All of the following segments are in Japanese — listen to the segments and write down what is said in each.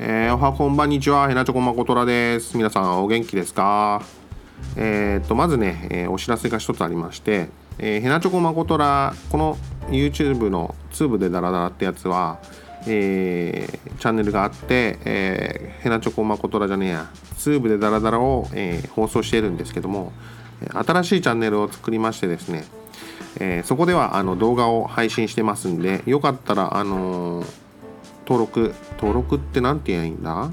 えー、おはこんばんにちは、へなちょこまことらです。皆さんお元気ですか？えー、っと、まずね、えーお知らせが一つありまして、えー、へなちょこまことら、この YouTube のツーブでダラダラってやつは、えーチャンネルがあって、えー、へなちょこまことらじゃねえや、ツーブでダラダラを、えー放送しているんですけども、新しいチャンネルを作りましてですね、えーそこではあの動画を配信してますんで、よかったら、あのー登録登録って何て言えばいいんだ？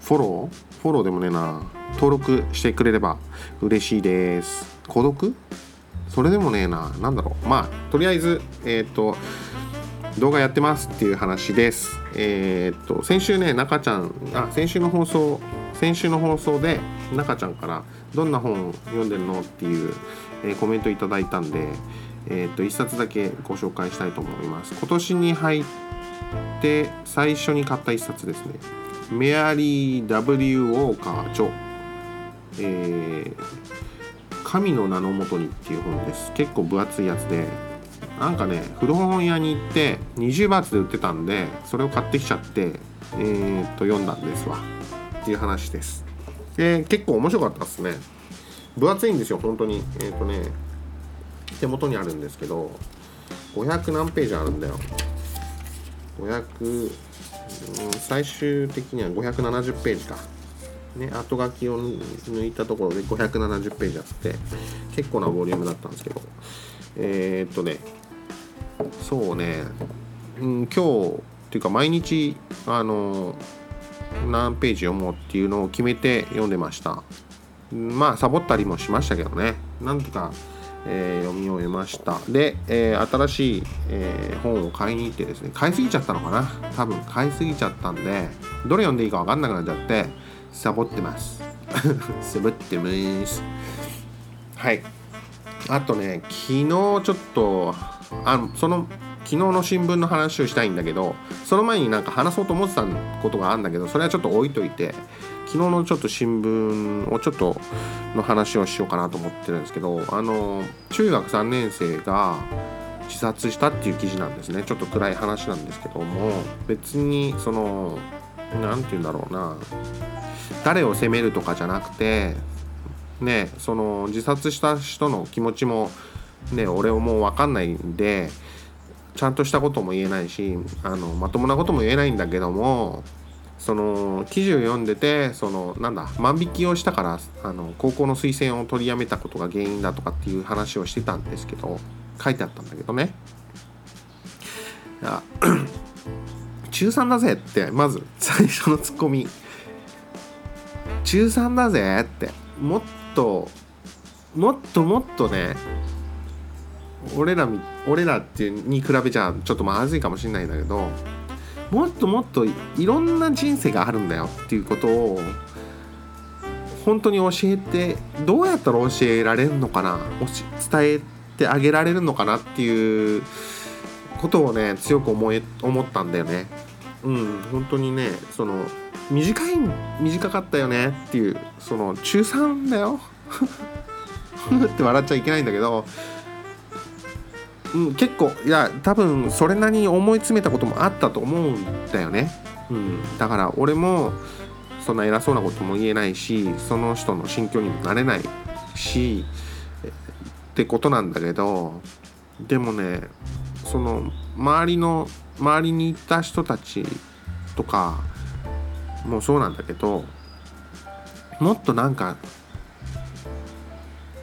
フォロー？フォローでもねえな。登録してくれれば嬉しいです。孤独？それでもねえな。何だろう。まあとりあえずえっ、と動画やってますっていう話です。えっ、と先週ね中ちゃんあ先週の放送先週の放送で中ちゃんからどんな本読んでるの？っていう、えーコメントいただいたんでえっ、と一冊だけご紹介したいと思います。今年に入って最初に買った一冊ですね。メアリー・ W・ ウォーカー著、えー神の名のもとにっていう本です。結構分厚いやつでなんかね古本屋に行って20バーツで売ってたんでそれを買ってきちゃってえー、っと読んだんですわ。っていう話です。で結構面白かったですね。分厚いんですよ本当に。えー、っとね手元にあるんですけど500何ページあるんだよ。500、最終的には570ページか。ね、後書きを抜いたところで570ページあって結構なボリュームだったんですけど。えー、っとねそうね、うん、今日っていうか毎日あの何ページ読もうっていうのを決めて読んでました。まあサボったりもしましたけどね。なんとか、えー読み終えました。で、えー新しい、えー本を買いに行ってですね買いすぎちゃったのかな？多分買いすぎちゃったんでどれ読んでいいか分かんなくなっちゃってサボってます。サボってます。はい。あとね昨日ちょっとあその昨日の新聞の話をしたいんだけどその前になんか話そうと思ってたことがあるんだけどそれはちょっと置いといて昨日のちょっと新聞をちょっとの話をしようかなと思ってるんですけどあの中学3年生が自殺したっていう記事なんですね。ちょっと暗い話なんですけども別にその何て言うんだろうな誰を責めるとかじゃなくてねその自殺した人の気持ちもね俺もう分かんないんでちゃんとしたことも言えないしあのまともなことも言えないんだけどもその記事を読んでてそのなんだ万引きをしたからあの高校の推薦を取りやめたことが原因だとかっていう話をしてたんですけど書いてあったんだけどね。中3だぜってまず最初のツッコミ。中3だぜってもっともっともっとね俺らみ俺らってに比べちゃちょっとまずいかもしれないんだけどもっともっといろんな人生があるんだよっていうことを本当に教えてどうやったら教えられるのかな伝えてあげられるのかなっていうことをね強く思え思ったんだよね。うん本当にねその短い短かったよねっていうその中3だよ って笑っちゃいけないんだけど、うん、結構いや多分それなりに思い詰めたこともあったと思うんだよね、うん、だから俺もそんな偉そうなことも言えないしその人の心境にもなれないしってことなんだけどでもねその周りの周りにいた人たちとかもそうなんだけどもっとなんか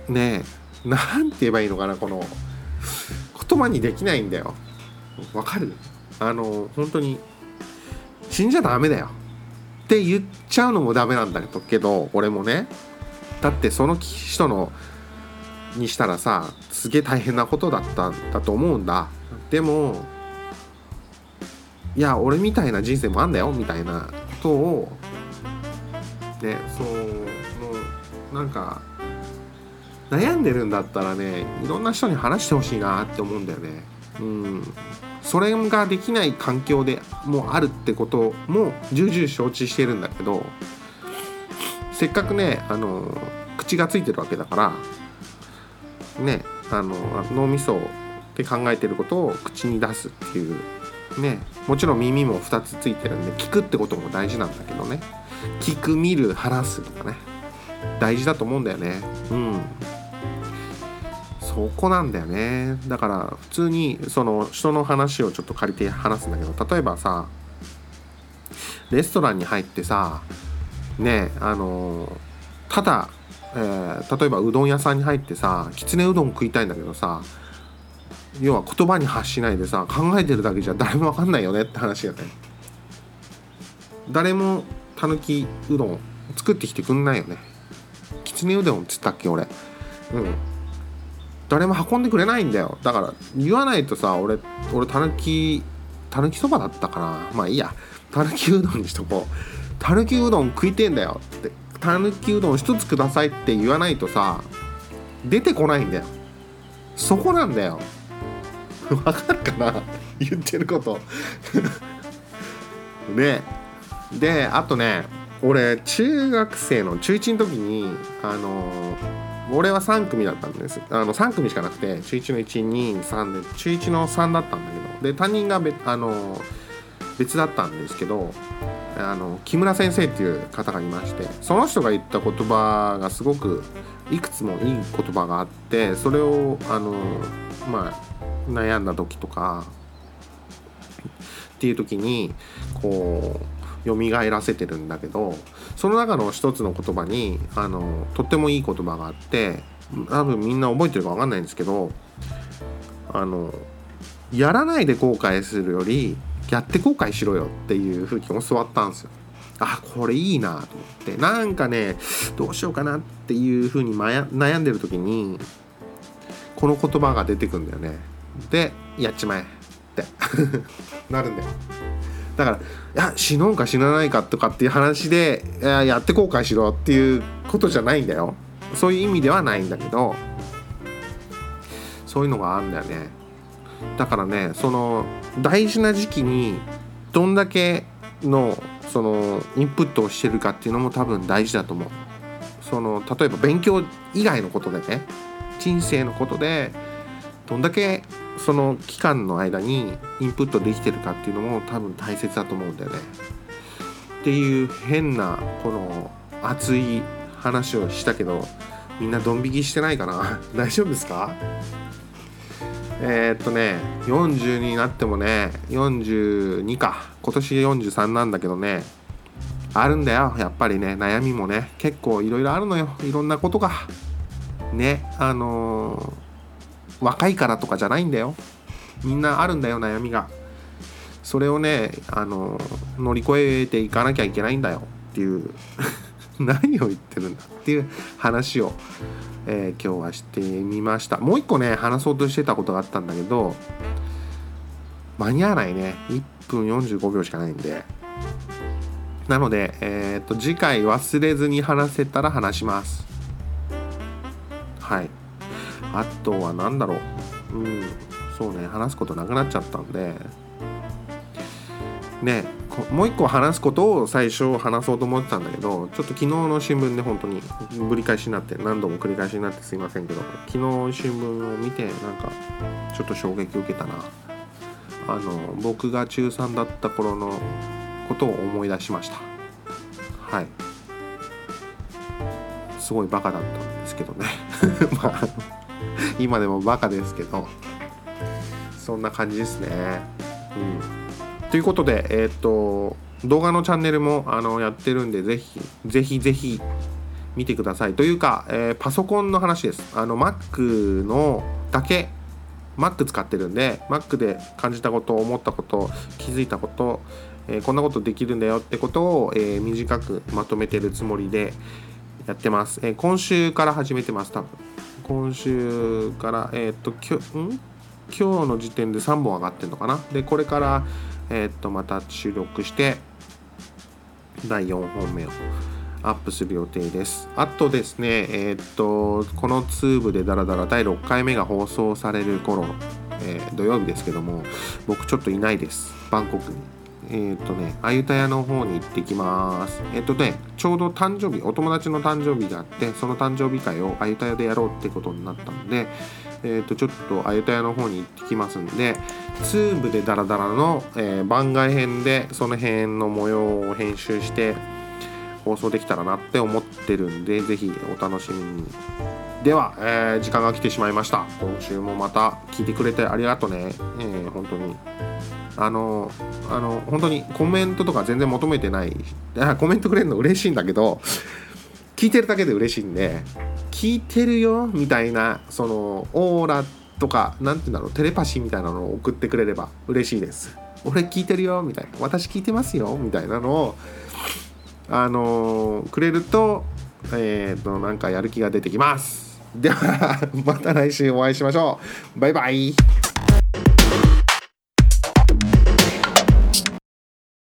ねえなんて言えばいいのかなこの言葉にできないんだよ。わかる？あの本当に死んじゃダメだよ。って言っちゃうのもダメなんだけど俺もね。だってその人のにしたらさすげえ大変なことだったんだと思うんだ。でもいや俺みたいな人生もあんだよみたいなことをねそうもうなんか悩んでるんだったらねいろんな人に話してほしいなって思うんだよね。うん。それができない環境でもあるってことも重々承知してるんだけどせっかくねあの口がついてるわけだからねあの脳みそで考えてることを口に出すっていうねもちろん耳も2つついてるんで聞くってことも大事なんだけどね。聞く見る話すとかね。大事だと思うんだよね。うん。そこなんだよね。だから普通にその人の話をちょっと借りて話すんだけど例えばさレストランに入ってさねあのただ、えー、例えばうどん屋さんに入ってさきつねうどん食いたいんだけどさ要は言葉に発しないでさ考えてるだけじゃ誰も分かんないよねって話よね。誰もたぬきうどん作ってきてくんないよね。きつねうどんっつったっけ俺。うん。誰も運んでくれないんだよ。だから言わないとさ俺俺たぬきたぬきそばだったかな。まあいいや。たぬきうどんにしとこう。たぬきうどん食いてんだよ。ってたぬきうどん一つくださいって言わないとさ出てこないんだよ。そこなんだよ。わかるかな？言ってること。ね。であとね俺中学生の中1の時にあの俺は3組だったんです。あの3組しかなくて中1の123で中1の3だったんだけど。で担任が別あの別だったんですけどあの木村先生っていう方がいましてその人が言った言葉がすごくいくつもいい言葉があってそれをあのまあ悩んだ時とかっていう時にこう蘇らせてるんだけどその中の一つの言葉にあのとってもいい言葉があって多分みんな覚えてるか分かんないんですけどあのやらないで後悔するよりやって後悔しろよっていうふうに教わったんですよ。あこれいいなと思ってなんかねどうしようかなっていうふうに悩んでる時にこの言葉が出てくんだよね。でやっちまえって なるんだよ。だからいや死のうか死なないかとかっていう話でやって後悔しろっていうことじゃないんだよ。そういう意味ではないんだけど。そういうのがあるんだよね。だからねその大事な時期にどんだけのそのインプットをしてるかっていうのも多分大事だと思う。その例えば勉強以外のことでね人生のことでどんだけその期間の間にインプットできてるかっていうのも多分大切だと思うんだよね。っていう変なこの熱い話をしたけどみんなドン引きしてないかな？大丈夫ですか？えー、っとね40になってもね42か。今年43なんだけどねあるんだよやっぱりね。悩みもね。結構いろいろあるのよ。いろんなことが。ねあのー若いからとかじゃないんだよ。みんなあるんだよ悩みが。それをねあの乗り越えていかなきゃいけないんだよ。っていう。何を言ってるんだっていう話を、えー、今日はしてみました。もう一個ね話そうとしてたことがあったんだけど間に合わないね。1分45秒しかないんで。なので、えー、っと次回忘れずに話せたら話します。はい。あとは何だろう。うんそうね話すことなくなっちゃったんで。ねもう一個話すことを最初話そうと思ってたんだけどちょっと昨日の新聞で本当にぶり返しになって何度も繰り返しになってすいませんけど昨日新聞を見てなんかちょっと衝撃受けたな。あの僕が中3だった頃のことを思い出しました。はい。すごいバカだったんですけどね。まあ 今でもバカですけどそんな感じですね。うん、ということでえっ、と動画のチャンネルもあのやってるんでぜひぜひぜひ見てください。というか、えー、パソコンの話です。あの Mac のだけ Mac 使ってるんで Mac で感じたこと思ったこと気づいたこと、えー、こんなことできるんだよってことを、えー、短くまとめてるつもりでやってます、え今週から始めてます多分。今週から、えっ、ときょん？今日の時点で3本上がってるのかな？でこれから、えっ、とまた収録して第4本目をアップする予定です。あとですねえっ、とこのツーブでダラダラ第6回目が放送される頃、えー、土曜日ですけども僕ちょっといないです。バンコクに。えっ、とねあゆたやの方に行ってきます。えっ、とねちょうど誕生日お友達の誕生日があってその誕生日会をあゆたやでやろうってことになったのでえー、とちょっとあゆたやの方に行ってきますんでツーブでダラダラの、え、番外編でその辺の模様を編集して放送できたらなって思ってるんで是非お楽しみに。では、えー、時間が来てしまいました。今週もまた聞いてくれてありがとうね、えー、本当に。あのあの本当にコメントとか全然求めてない。コメントくれるの嬉しいんだけど聞いてるだけで嬉しいんで聞いてるよみたいなそのオーラとか何て言うんだろうテレパシーみたいなのを送ってくれれば嬉しいです。俺聞いてるよみたいな。私聞いてますよみたいなのをあのー、くれるとえっ、ー、となんかやる気が出てきます。ではまた来週お会いしましょう。バイバイ。